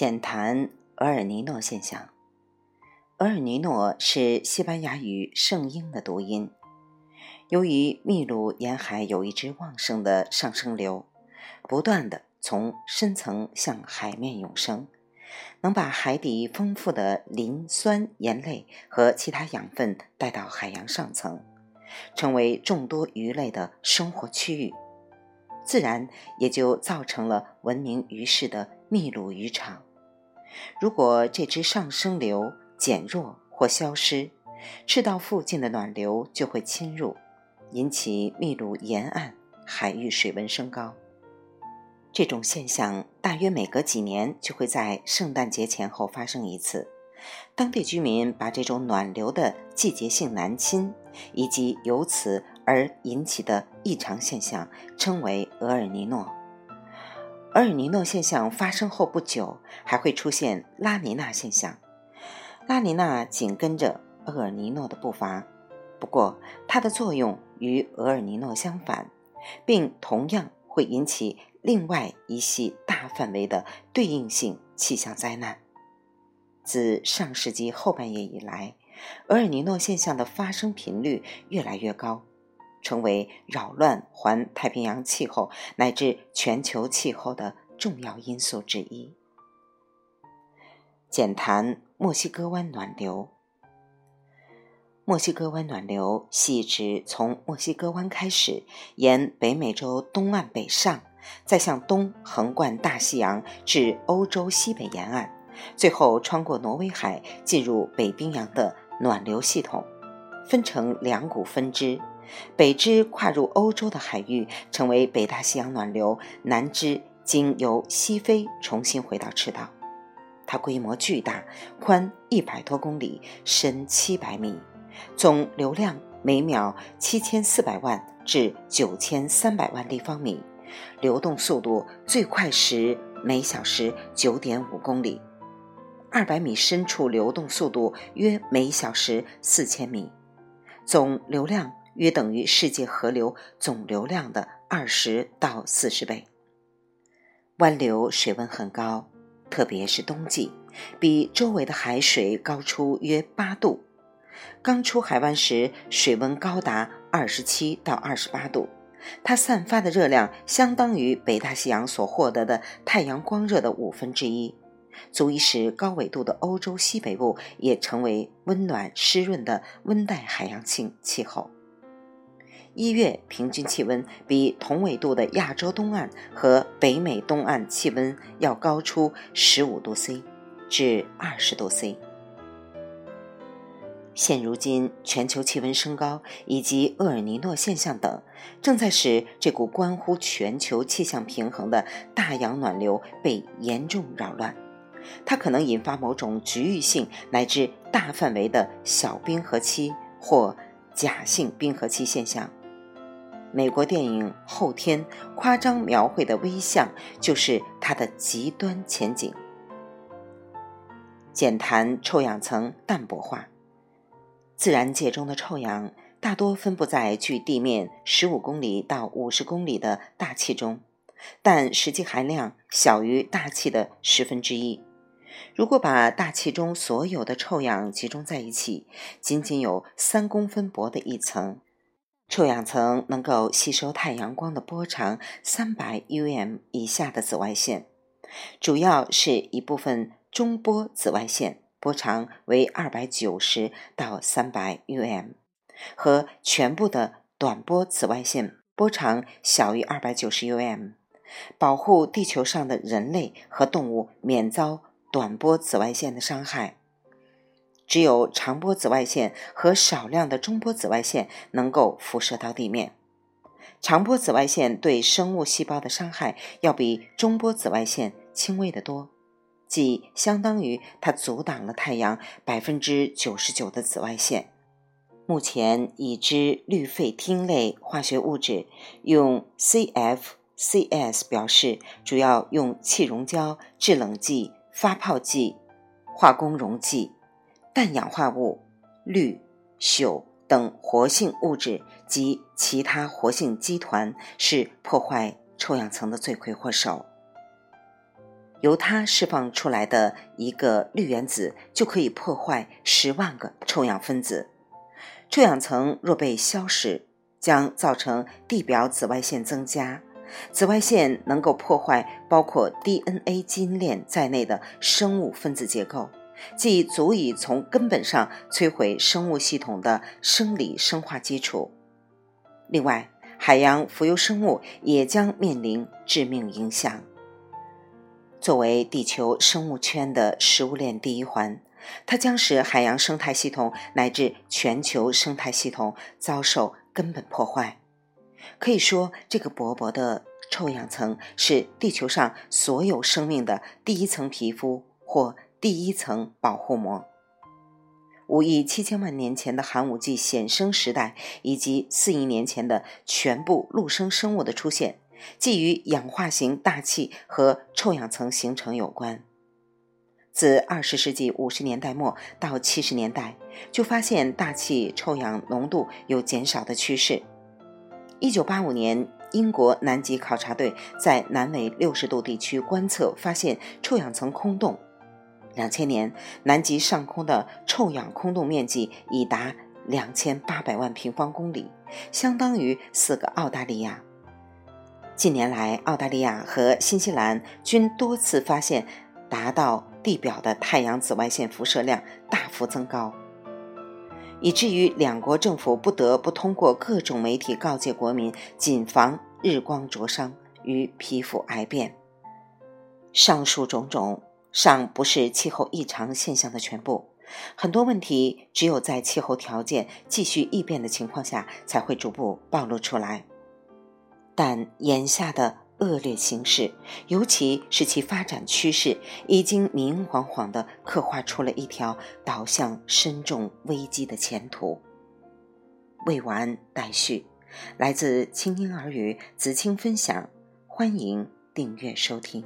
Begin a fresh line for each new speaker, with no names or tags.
简谈厄尔尼诺现象。厄尔尼诺是西班牙语圣婴的读音。由于秘鲁沿海有一支旺盛的上升流，不断的从深层向海面涌升，能把海底丰富的磷酸盐类和其他养分带到海洋上层，成为众多鱼类的生活区域。自然也就造成了闻名于世的秘鲁渔场。如果这支上升流减弱或消失，赤道附近的暖流就会侵入，引起秘鲁沿岸海域水温升高。这种现象大约每隔几年就会在圣诞节前后发生一次。当地居民把这种暖流的季节性南侵以及由此而引起的异常现象称为厄尔尼诺。厄尔尼诺现象发生后不久，还会出现拉尼娜现象。拉尼娜紧跟着厄尔尼诺的步伐，不过它的作用与厄尔尼诺相反，并同样会引起另外一系大范围的对应性气象灾难。自上世纪后半叶以来，厄尔尼诺现象的发生频率越来越高，成为扰乱环太平洋气候乃至全球气候的重要因素之一。简谈墨西哥湾暖流。墨西哥湾暖流系指从墨西哥湾开始，沿北美洲东岸北上，再向东横贯大西洋至欧洲西北沿岸。最后穿过挪威海进入北冰洋的暖流系统，分成两股分支，北支跨入欧洲的海域，成为北大西洋暖流；南支经由西非重新回到赤道。它规模巨大，宽一百多公里，深七百米，总流量每秒七千四百万至九千三百万立方米，流动速度最快时每小时九点五公里。二百米深处流动速度约每小时四千米，总流量约等于世界河流总流量的二十到四十倍。湾流水温很高，特别是冬季，比周围的海水高出约八度。刚出海湾时，水温高达二十七到二十八度，它散发的热量相当于北大西洋所获得的太阳光热的五分之一。足以使高纬度的欧洲西北部也成为温暖湿润的温带海洋性气候。一月平均气温比同纬度的亚洲东岸和北美东岸气温要高出十五度 C 至二十度 C。现如今，全球气温升高以及厄尔尼诺现象等，正在使这股关乎全球气象平衡的大洋暖流被严重扰乱。它可能引发某种局域性乃至大范围的小冰河期或假性冰河期现象。美国电影《后天》夸张描绘的微象就是它的极端前景。简谈臭氧层淡薄化。自然界中的臭氧大多分布在距地面十五公里到五十公里的大气中，但实际含量小于大气的十分之一。如果把大气中所有的臭氧集中在一起，仅仅有三公分薄的一层，臭氧层能够吸收太阳光的波长三百 UM 以下的紫外线，主要是一部分中波紫外线，波长为二百九十到三百 UM，和全部的短波紫外线，波长小于二百九十 UM，保护地球上的人类和动物免遭。短波紫外线的伤害，只有长波紫外线和少量的中波紫外线能够辐射到地面。长波紫外线对生物细胞的伤害要比中波紫外线轻微得多，即相当于它阻挡了太阳百分之九十九的紫外线。目前已知氯费烃类化学物质用 CFCs 表示，主要用气溶胶、制冷剂。发泡剂、化工溶剂、氮氧化物、氯、溴等活性物质及其他活性基团是破坏臭氧层的罪魁祸首。由它释放出来的一个氯原子就可以破坏十万个臭氧分子。臭氧层若被消蚀，将造成地表紫外线增加。紫外线能够破坏包括 DNA 基因链在内的生物分子结构，即足以从根本上摧毁生物系统的生理生化基础。另外，海洋浮游生物也将面临致命影响。作为地球生物圈的食物链第一环，它将使海洋生态系统乃至全球生态系统遭受根本破坏。可以说，这个薄薄的臭氧层是地球上所有生命的第一层皮肤或第一层保护膜。五亿七千万年前的寒武纪显生时代，以及四亿年前的全部陆生生物的出现，既与氧化型大气和臭氧层形成有关。自二十世纪五十年代末到七十年代，就发现大气臭氧浓度有减少的趋势。一九八五年，英国南极考察队在南纬六十度地区观测，发现臭氧层空洞。两千年，南极上空的臭氧空洞面积已达两千八百万平方公里，相当于四个澳大利亚。近年来，澳大利亚和新西兰均多次发现达到地表的太阳紫外线辐射量大幅增高。以至于两国政府不得不通过各种媒体告诫国民谨防日光灼伤与皮肤癌变。上述种种尚不是气候异常现象的全部，很多问题只有在气候条件继续异变的情况下才会逐步暴露出来。但眼下的。恶劣形势，尤其是其发展趋势，已经明晃晃地刻画出了一条导向深重危机的前途。未完待续。来自清音儿语子青分享，欢迎订阅收听。